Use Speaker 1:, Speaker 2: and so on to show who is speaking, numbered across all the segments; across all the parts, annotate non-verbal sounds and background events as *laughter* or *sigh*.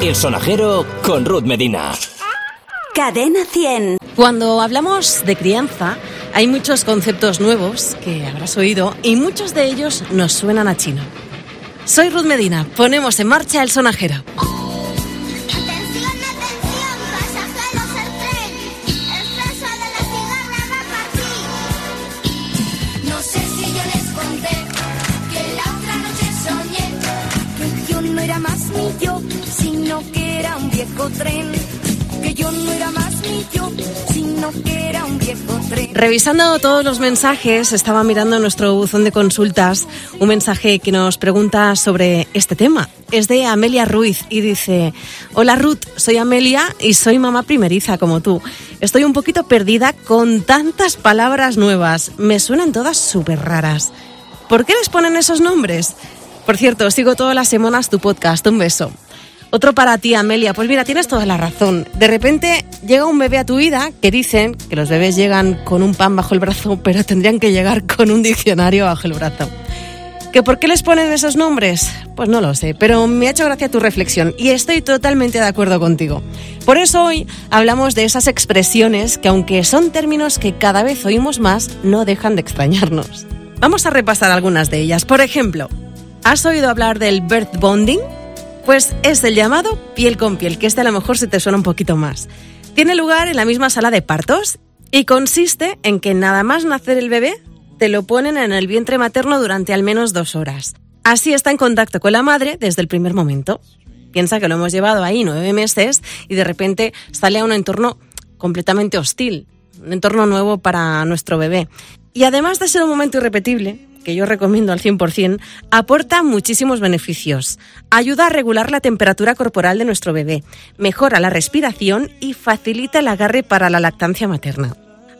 Speaker 1: El sonajero con Ruth Medina.
Speaker 2: Cadena 100.
Speaker 3: Cuando hablamos de crianza, hay muchos conceptos nuevos que habrás oído y muchos de ellos nos suenan a chino. Soy Ruth Medina, ponemos en marcha el sonajero. Revisando todos los mensajes, estaba mirando nuestro buzón de consultas un mensaje que nos pregunta sobre este tema. Es de Amelia Ruiz y dice, hola Ruth, soy Amelia y soy mamá primeriza como tú. Estoy un poquito perdida con tantas palabras nuevas. Me suenan todas súper raras. ¿Por qué les ponen esos nombres? Por cierto, sigo todas las semanas tu podcast. Un beso. Otro para ti, Amelia. Pues mira, tienes toda la razón. De repente llega un bebé a tu vida que dicen que los bebés llegan con un pan bajo el brazo, *laughs* pero tendrían que llegar con un diccionario bajo el brazo. ¿Que por qué les ponen esos nombres? Pues no lo sé, pero me ha hecho gracia tu reflexión y estoy totalmente de acuerdo contigo. Por eso hoy hablamos de esas expresiones que aunque son términos que cada vez oímos más, no dejan de extrañarnos. Vamos a repasar algunas de ellas. Por ejemplo, ¿has oído hablar del birth bonding? Pues es el llamado piel con piel, que este a lo mejor se te suena un poquito más. Tiene lugar en la misma sala de partos y consiste en que nada más nacer el bebé, te lo ponen en el vientre materno durante al menos dos horas. Así está en contacto con la madre desde el primer momento. Piensa que lo hemos llevado ahí nueve meses y de repente sale a un entorno completamente hostil, un entorno nuevo para nuestro bebé. Y además de ser un momento irrepetible, que yo recomiendo al 100%, aporta muchísimos beneficios. Ayuda a regular la temperatura corporal de nuestro bebé, mejora la respiración y facilita el agarre para la lactancia materna.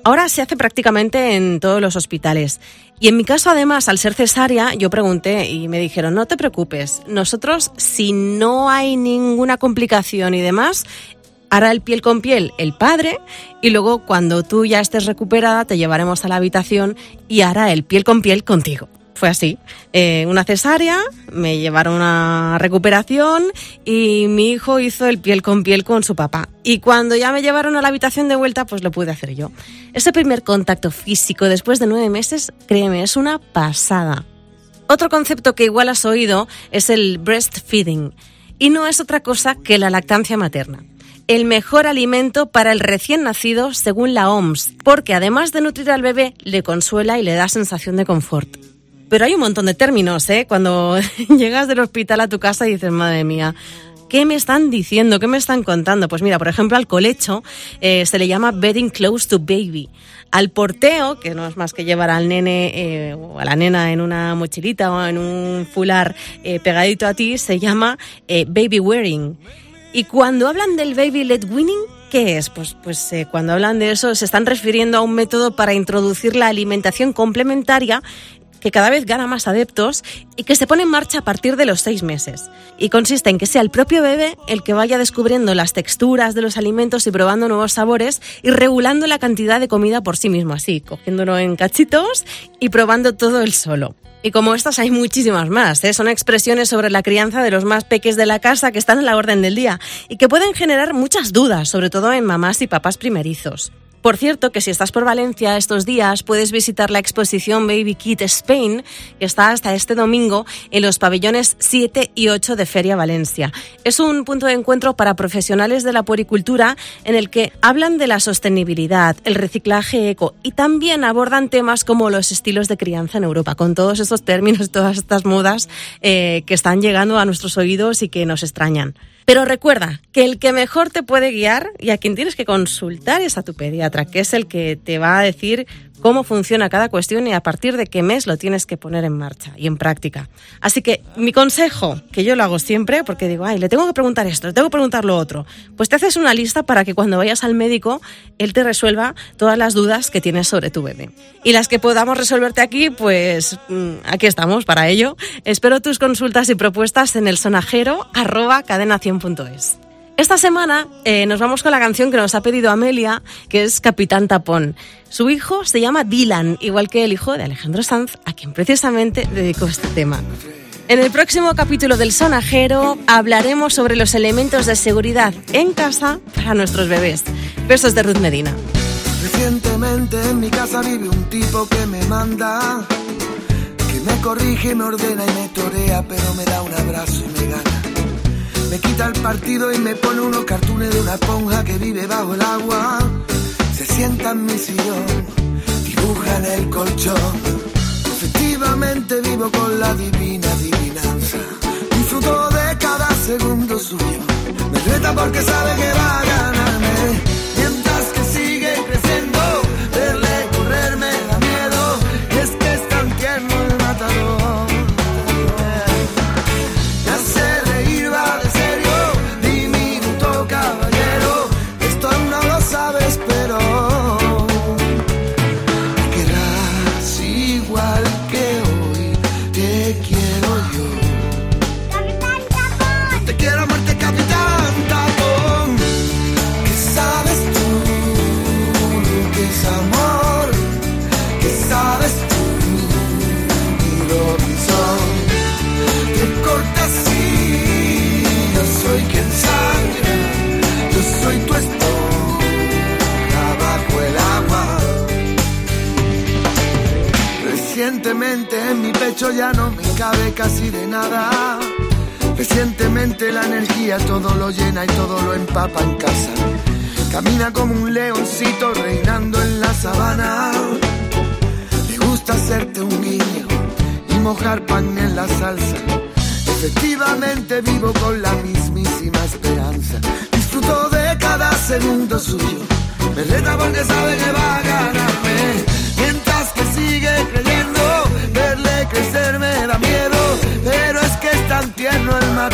Speaker 3: Ahora se hace prácticamente en todos los hospitales. Y en mi caso, además, al ser cesárea, yo pregunté y me dijeron, no te preocupes, nosotros, si no hay ninguna complicación y demás, hará el piel con piel el padre y luego cuando tú ya estés recuperada te llevaremos a la habitación y hará el piel con piel contigo. Fue así. Eh, una cesárea, me llevaron a recuperación y mi hijo hizo el piel con piel con su papá. Y cuando ya me llevaron a la habitación de vuelta, pues lo pude hacer yo. Ese primer contacto físico después de nueve meses, créeme, es una pasada. Otro concepto que igual has oído es el breastfeeding. Y no es otra cosa que la lactancia materna el mejor alimento para el recién nacido según la OMS, porque además de nutrir al bebé, le consuela y le da sensación de confort. Pero hay un montón de términos, ¿eh? Cuando *laughs* llegas del hospital a tu casa y dices, madre mía, ¿Qué me están diciendo? ¿Qué me están contando? Pues mira, por ejemplo, al colecho eh, se le llama bedding close to baby. Al porteo, que no es más que llevar al nene eh, o a la nena en una mochilita o en un fular eh, pegadito a ti, se llama eh, baby wearing. Y cuando hablan del baby led weaning, ¿qué es? Pues, pues eh, cuando hablan de eso se están refiriendo a un método para introducir la alimentación complementaria que cada vez gana más adeptos y que se pone en marcha a partir de los seis meses. Y consiste en que sea el propio bebé el que vaya descubriendo las texturas de los alimentos y probando nuevos sabores y regulando la cantidad de comida por sí mismo, así, cogiéndolo en cachitos y probando todo él solo. Y como estas hay muchísimas más, ¿eh? son expresiones sobre la crianza de los más peques de la casa que están en la orden del día y que pueden generar muchas dudas, sobre todo en mamás y papás primerizos. Por cierto, que si estás por Valencia estos días puedes visitar la exposición Baby Kit Spain, que está hasta este domingo en los pabellones 7 y 8 de Feria Valencia. Es un punto de encuentro para profesionales de la puericultura en el que hablan de la sostenibilidad, el reciclaje eco y también abordan temas como los estilos de crianza en Europa, con todos esos términos, todas estas modas eh, que están llegando a nuestros oídos y que nos extrañan. Pero recuerda que el que mejor te puede guiar y a quien tienes que consultar es a tu pediatra, que es el que te va a decir cómo funciona cada cuestión y a partir de qué mes lo tienes que poner en marcha y en práctica. Así que mi consejo, que yo lo hago siempre, porque digo, ay, le tengo que preguntar esto, le tengo que preguntar lo otro, pues te haces una lista para que cuando vayas al médico, él te resuelva todas las dudas que tienes sobre tu bebé. Y las que podamos resolverte aquí, pues mm, aquí estamos para ello. Espero tus consultas y propuestas en el sonajero arroba cadena100.es. Esta semana eh, nos vamos con la canción que nos ha pedido Amelia, que es Capitán Tapón. Su hijo se llama Dylan, igual que el hijo de Alejandro Sanz, a quien precisamente dedicó este tema. En el próximo capítulo del Sonajero hablaremos sobre los elementos de seguridad en casa para nuestros bebés. Besos de Ruth Medina.
Speaker 4: Recientemente en mi casa vive un tipo que me manda, que me corrige, me ordena y me torea, pero me da un abrazo el partido y me pone unos cartones de una esponja que vive bajo el agua. Se sienta en mi sillón, dibuja en el colchón. Efectivamente vivo con la divina adivinanza. Disfruto de cada segundo suyo. Me reta porque sabe que va a Recientemente en mi pecho ya no me cabe casi de nada. Recientemente la energía todo lo llena y todo lo empapa en casa. Camina como un leoncito reinando en la sabana. Le gusta hacerte un guiño y mojar pan en la salsa. Efectivamente vivo con la mismísima esperanza. Disfruto de cada segundo suyo. Me reta porque sabe que va a ganarme. Creyendo, verle crecer me da miedo. Pero es que es tan tierno el matador.